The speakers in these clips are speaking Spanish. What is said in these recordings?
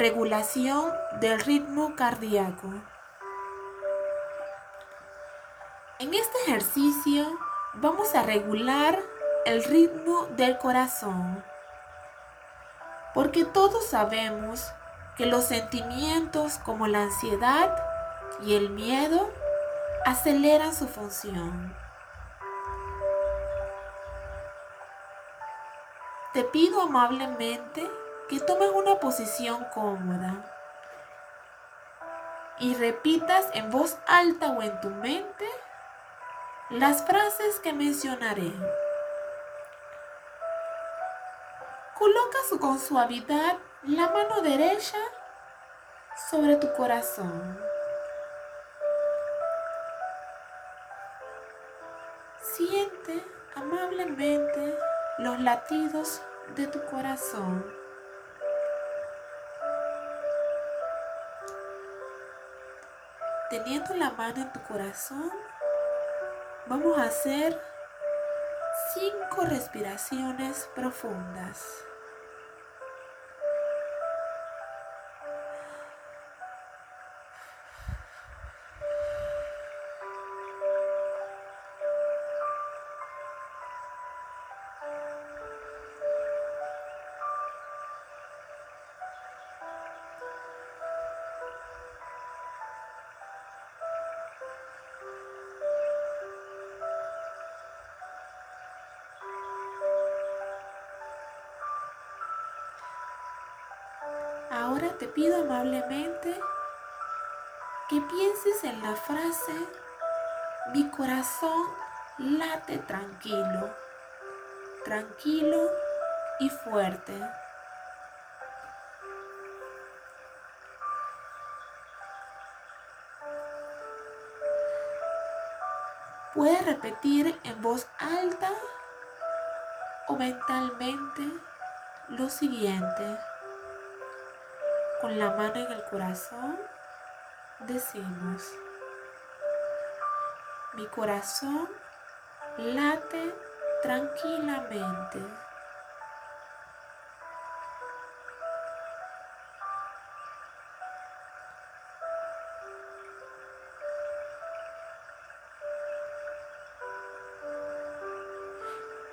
regulación del ritmo cardíaco. En este ejercicio vamos a regular el ritmo del corazón, porque todos sabemos que los sentimientos como la ansiedad y el miedo aceleran su función. Te pido amablemente que tomes una posición cómoda y repitas en voz alta o en tu mente las frases que mencionaré. Coloca con suavidad la mano derecha sobre tu corazón. Siente amablemente los latidos de tu corazón. Teniendo la mano en tu corazón, vamos a hacer cinco respiraciones profundas. Ahora te pido amablemente que pienses en la frase, mi corazón late tranquilo, tranquilo y fuerte. Puedes repetir en voz alta o mentalmente lo siguiente con la mano en el corazón, decimos, mi corazón late tranquilamente.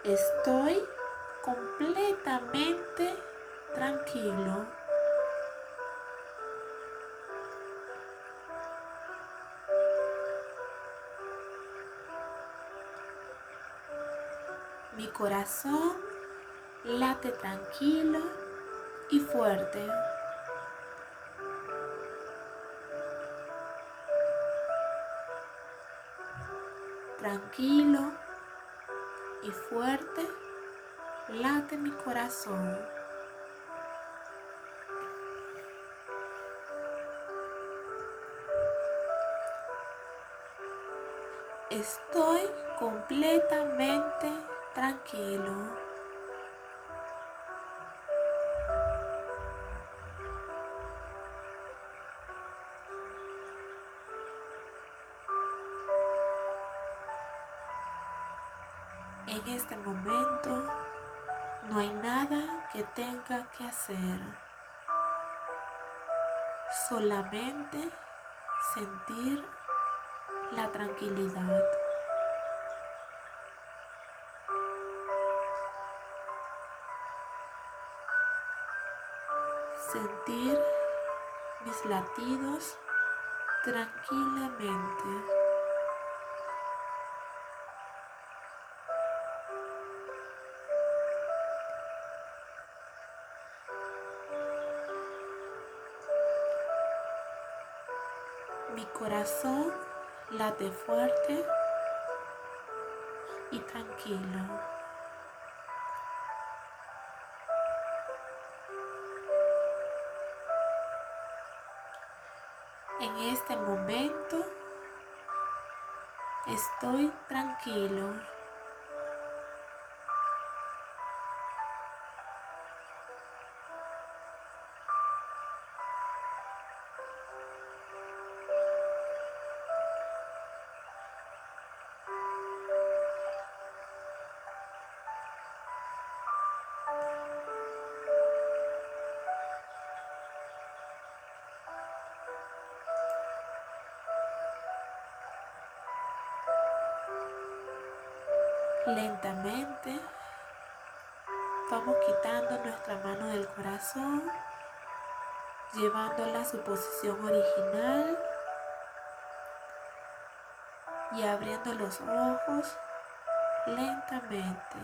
Estoy completamente tranquilo. Mi corazón late tranquilo y fuerte. Tranquilo y fuerte late mi corazón. Estoy completamente tranquilo. En este momento no hay nada que tenga que hacer. Solamente sentir la tranquilidad. Sentir mis latidos tranquilamente. Mi corazón late fuerte y tranquilo. En este momento estoy tranquilo. Lentamente vamos quitando nuestra mano del corazón, llevándola a su posición original y abriendo los ojos lentamente,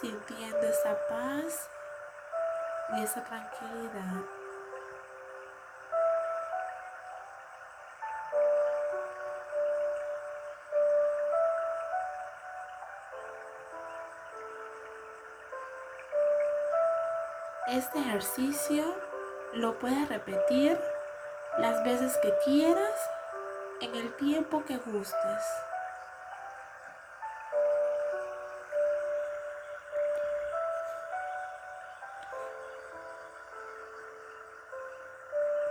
sintiendo esa paz y esa tranquilidad. Este ejercicio lo puedes repetir las veces que quieras en el tiempo que gustes.